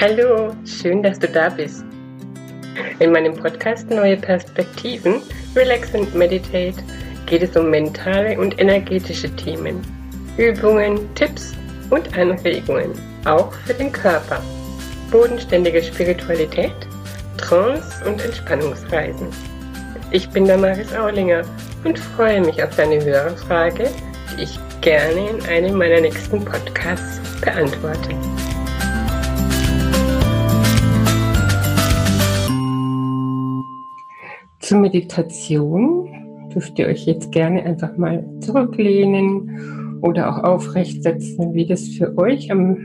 Hallo, schön, dass du da bist. In meinem Podcast Neue Perspektiven, Relax and Meditate geht es um mentale und energetische Themen, Übungen, Tipps und Anregungen, auch für den Körper, bodenständige Spiritualität, Trance und Entspannungsreisen. Ich bin Damaris Aulinger und freue mich auf deine Hörerfrage, die ich gerne in einem meiner nächsten Podcasts beantworte. Zur Meditation dürft ihr euch jetzt gerne einfach mal zurücklehnen oder auch aufrecht setzen, wie das für euch am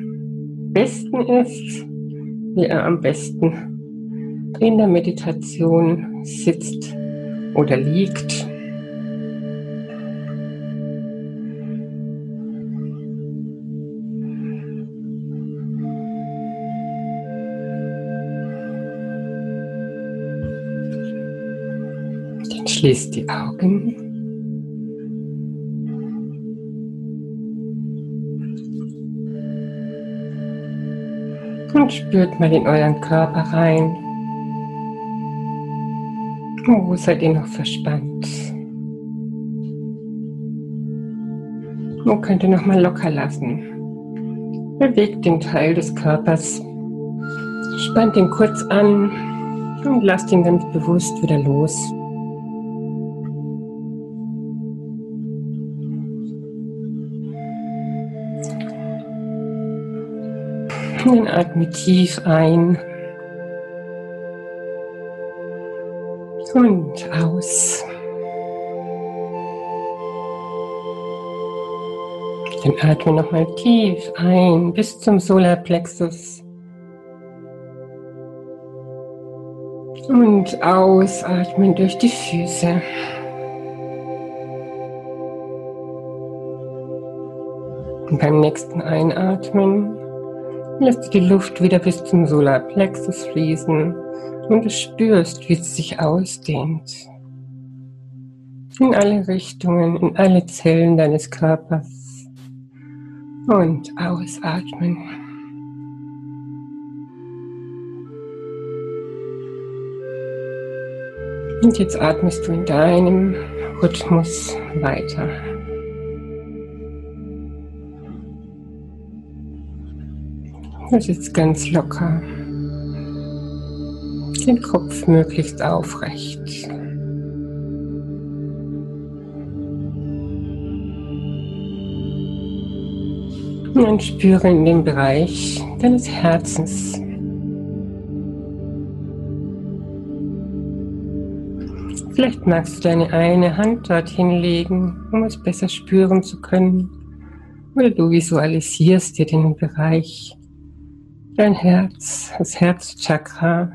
besten ist, wie ihr am besten in der Meditation sitzt oder liegt. Schließt die Augen. Und spürt mal in euren Körper rein. Wo seid ihr noch verspannt? Wo könnt ihr noch mal locker lassen? Bewegt den Teil des Körpers. Spannt ihn kurz an und lasst ihn ganz bewusst wieder los. Und atme tief ein. Und aus. Dann atme nochmal tief ein bis zum Solarplexus. Und ausatmen durch die Füße. Und beim nächsten Einatmen lässt die Luft wieder bis zum Solarplexus fließen und du spürst, wie es sich ausdehnt. In alle Richtungen, in alle Zellen deines Körpers. Und ausatmen. Und jetzt atmest du in deinem Rhythmus weiter. Du sitzt ganz locker. Den Kopf möglichst aufrecht. Und spüre in den Bereich deines Herzens. Vielleicht magst du deine eine Hand dorthin legen, um es besser spüren zu können. Oder du visualisierst dir den Bereich dein Herz, das Herzchakra.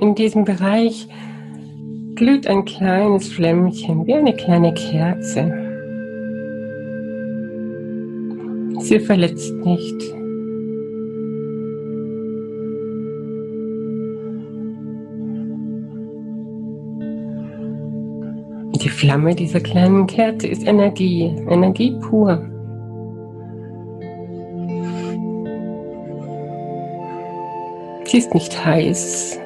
In diesem Bereich glüht ein kleines Flämmchen wie eine kleine Kerze. Sie verletzt nicht. Die Flamme dieser kleinen Kerze ist Energie, Energie pur. Sie ist nicht heiß,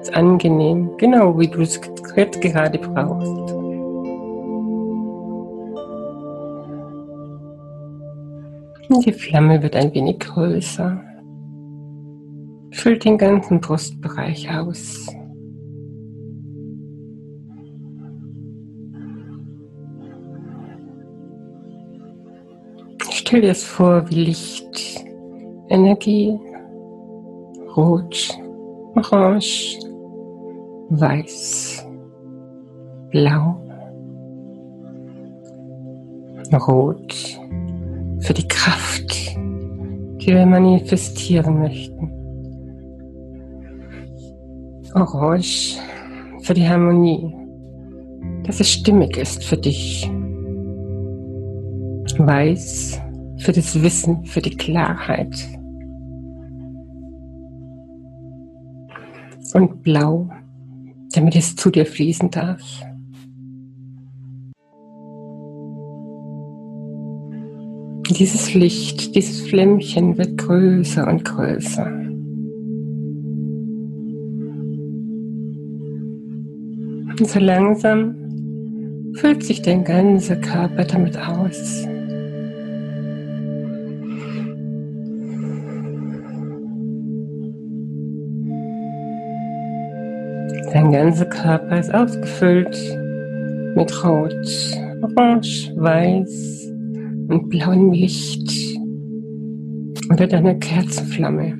ist angenehm, genau wie du es gerade brauchst. Und die Flamme wird ein wenig größer, füllt den ganzen Brustbereich aus. Stell dir es vor wie Licht, Energie, Rot, Orange, Weiß, Blau, Rot für die Kraft, die wir manifestieren möchten. Orange für die Harmonie, dass es stimmig ist für dich. Weiß für das Wissen, für die Klarheit. Und blau damit es zu dir fließen darf. Dieses Licht, dieses Flämmchen wird größer und größer. Und so langsam füllt sich dein ganzer Körper damit aus. Dein ganzer Körper ist ausgefüllt mit Rot, Orange, Weiß und blauem Licht oder deiner Kerzenflamme.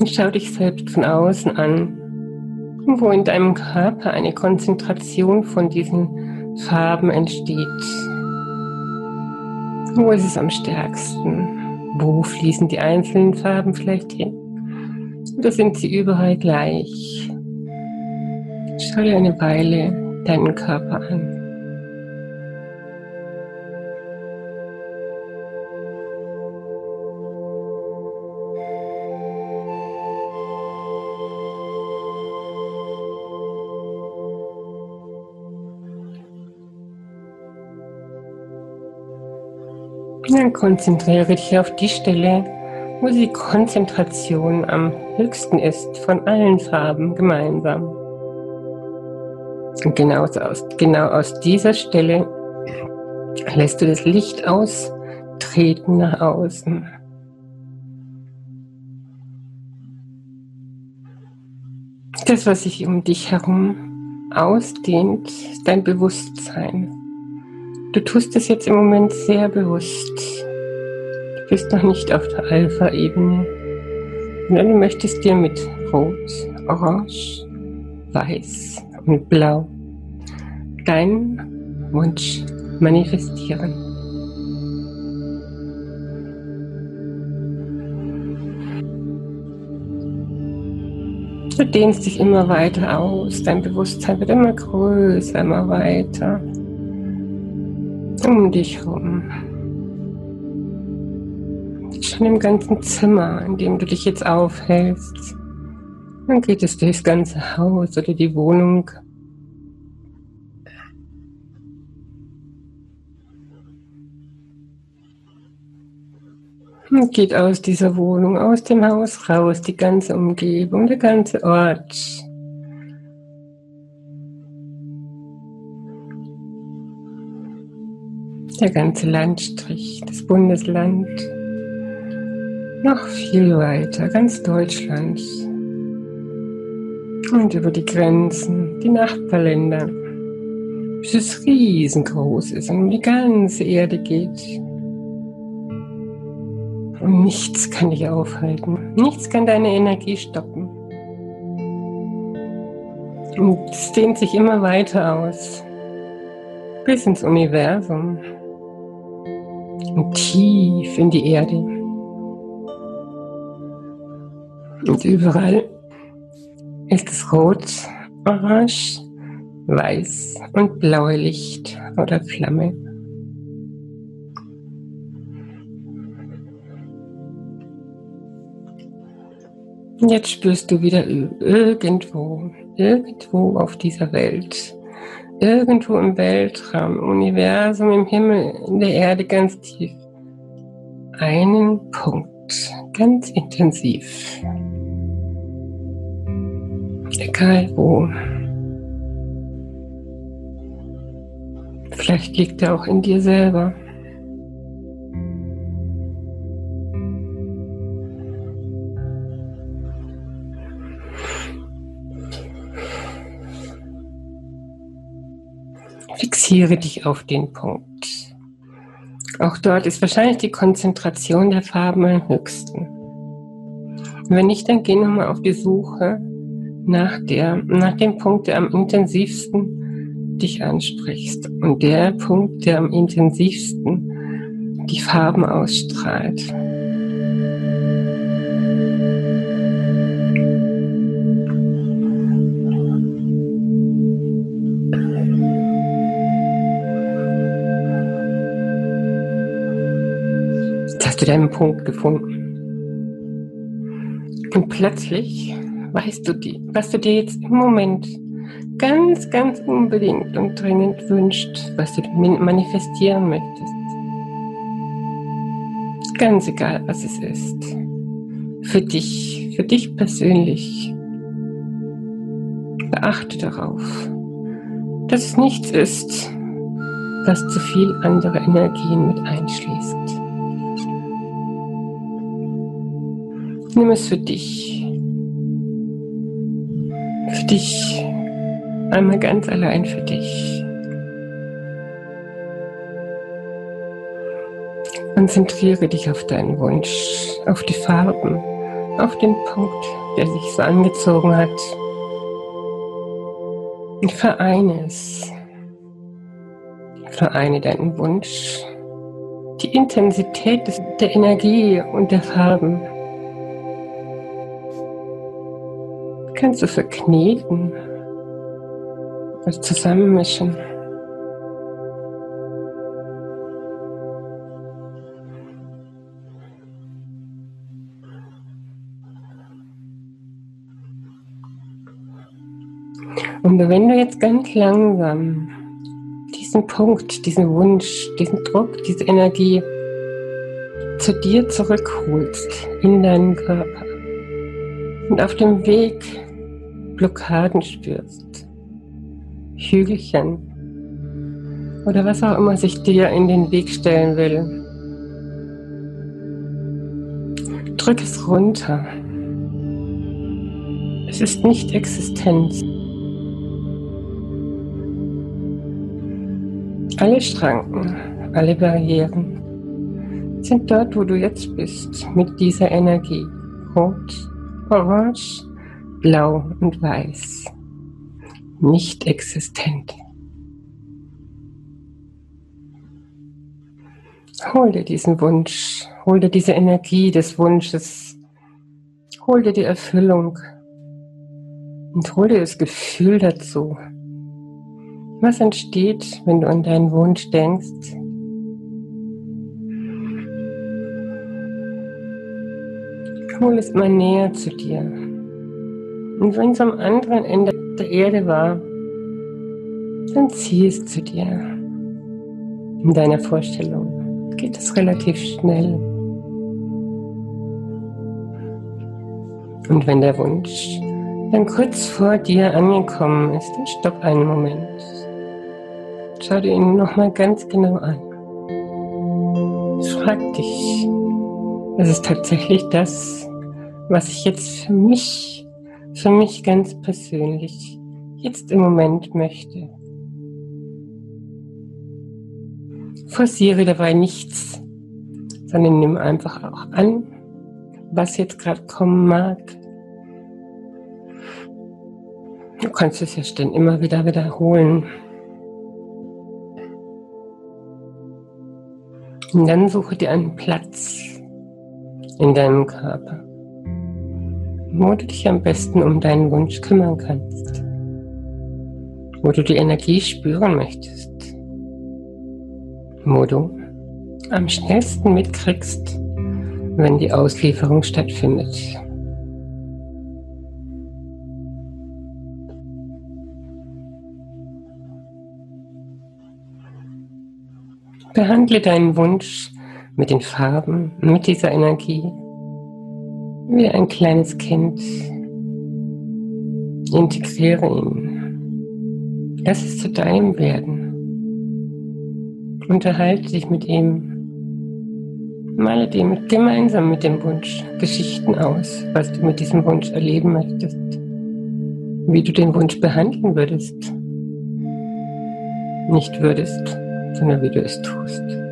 Und schau dich selbst von außen an, wo in deinem Körper eine Konzentration von diesen Farben entsteht. Wo ist es am stärksten? Wo fließen die einzelnen Farben vielleicht hin? Oder sind sie überall gleich? Schau dir eine Weile deinen Körper an. Dann konzentriere dich auf die Stelle, wo die Konzentration am höchsten ist von allen Farben gemeinsam. Und genau aus, genau aus dieser Stelle lässt du das Licht austreten nach außen. Das, was sich um dich herum ausdehnt, ist dein Bewusstsein. Du tust es jetzt im Moment sehr bewusst. Du bist noch nicht auf der Alpha-Ebene, sondern du möchtest dir mit Rot, Orange, Weiß und Blau deinen Wunsch manifestieren. Du dehnst dich immer weiter aus, dein Bewusstsein wird immer größer, immer weiter um dich herum. Schon im ganzen Zimmer, in dem du dich jetzt aufhältst. Dann geht es durchs ganze Haus oder die Wohnung. Und geht aus dieser Wohnung, aus dem Haus raus, die ganze Umgebung, der ganze Ort. Der ganze Landstrich, das Bundesland, noch viel weiter, ganz Deutschland und über die Grenzen, die Nachbarländer, bis es riesengroß ist und um die ganze Erde geht. Und nichts kann dich aufhalten, nichts kann deine Energie stoppen. Und es dehnt sich immer weiter aus, bis ins Universum und tief in die Erde. Und überall ist es rot, orange, weiß und blaue Licht oder Flamme. Jetzt spürst du wieder irgendwo, irgendwo auf dieser Welt irgendwo im Weltraum, im Universum, im Himmel, in der Erde ganz tief. Einen Punkt, ganz intensiv. Egal wo. Vielleicht liegt er auch in dir selber. Fixiere dich auf den Punkt. Auch dort ist wahrscheinlich die Konzentration der Farben am höchsten. wenn nicht, dann geh nochmal auf die Suche nach, der, nach dem Punkt, der am intensivsten dich ansprichst. Und der Punkt, der am intensivsten die Farben ausstrahlt. Hast du deinen Punkt gefunden. Und plötzlich weißt du, die, was du dir jetzt im Moment ganz, ganz unbedingt und dringend wünscht, was du manifestieren möchtest. Ganz egal, was es ist. Für dich, für dich persönlich. Beachte darauf, dass es nichts ist, was zu viel andere Energien mit einschließt. Nimm es für dich. Für dich. Einmal ganz allein für dich. Konzentriere dich auf deinen Wunsch, auf die Farben, auf den Punkt, der sich so angezogen hat. Und vereine es. Vereine deinen Wunsch, die Intensität der Energie und der Farben kannst du verkneten und zusammenmischen. Und wenn du jetzt ganz langsam diesen Punkt, diesen Wunsch, diesen Druck, diese Energie zu dir zurückholst in deinen Körper und auf dem Weg Blockaden spürst, Hügelchen oder was auch immer sich dir in den Weg stellen will. Drück es runter. Es ist nicht Existenz. Alle Schranken, alle Barrieren sind dort, wo du jetzt bist, mit dieser Energie. Rot, orange, blau und weiß. Nicht existent. Hol dir diesen Wunsch, hol dir diese Energie des Wunsches, hol dir die Erfüllung und hol dir das Gefühl dazu. Was entsteht, wenn du an deinen Wunsch denkst? Hol es mal näher zu dir. Und wenn es am anderen Ende der Erde war, dann zieh es zu dir. In deiner Vorstellung geht es relativ schnell. Und wenn der Wunsch dann kurz vor dir angekommen ist, dann stopp einen Moment. Schau dir ihn nochmal ganz genau an. Frag dich, ist es tatsächlich das, was ich jetzt für mich für mich ganz persönlich jetzt im Moment möchte. Forciere dabei nichts, sondern nimm einfach auch an, was jetzt gerade kommen mag. Du kannst es ja dann immer wieder wiederholen. Und dann suche dir einen Platz in deinem Körper wo du dich am besten um deinen Wunsch kümmern kannst, wo du die Energie spüren möchtest, wo du am schnellsten mitkriegst, wenn die Auslieferung stattfindet. Behandle deinen Wunsch mit den Farben, mit dieser Energie wie ein kleines Kind. Integriere ihn. Lass es zu deinem werden. Unterhalte dich mit ihm. Male dir gemeinsam mit dem Wunsch Geschichten aus, was du mit diesem Wunsch erleben möchtest. Wie du den Wunsch behandeln würdest. Nicht würdest, sondern wie du es tust.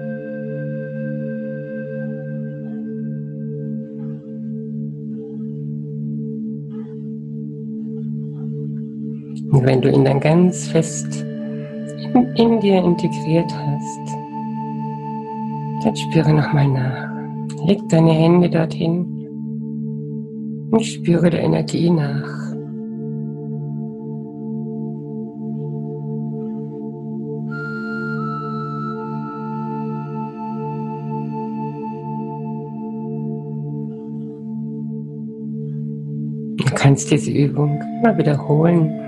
Und wenn du ihn dann ganz fest in, in dir integriert hast, dann spüre nochmal nach. Leg deine Hände dorthin und spüre der Energie nach. Du kannst diese Übung immer wiederholen.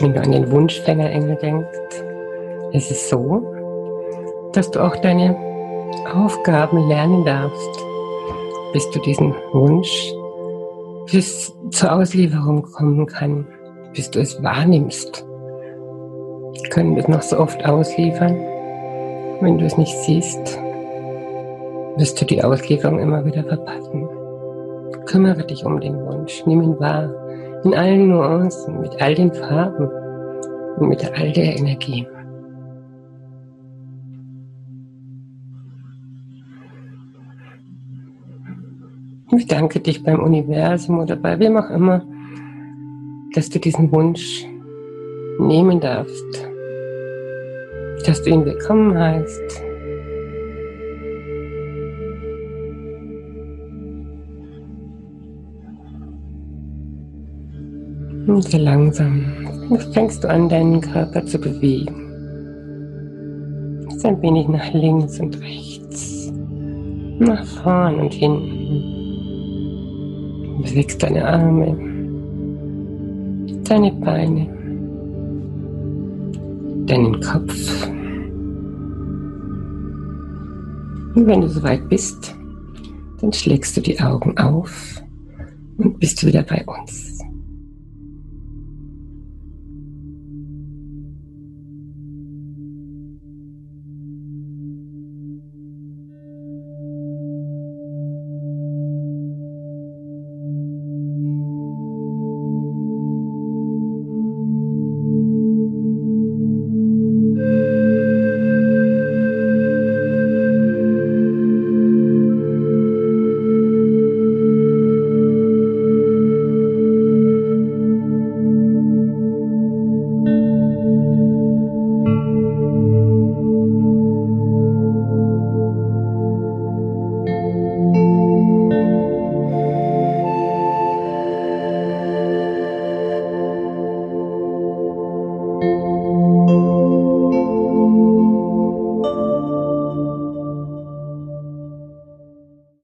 Wenn du an den Wunschfängerengel denkst, ist es so, dass du auch deine Aufgaben lernen darfst, bis du diesen Wunsch bis zur Auslieferung kommen kann, bis du es wahrnimmst. Wir können es noch so oft ausliefern. Wenn du es nicht siehst, wirst du die Auslieferung immer wieder verpassen. Kümmere dich um den Wunsch, nimm ihn wahr, in allen Nuancen, mit all den Farben und mit all der Energie. Ich danke dich beim Universum oder bei wem auch immer, dass du diesen Wunsch nehmen darfst, dass du ihn willkommen heißt. Und so langsam fängst du an, deinen Körper zu bewegen. ein wenig nach links und rechts, nach vorn und hinten. Bewegst deine Arme, deine Beine, deinen Kopf. Und wenn du soweit bist, dann schlägst du die Augen auf und bist wieder bei uns.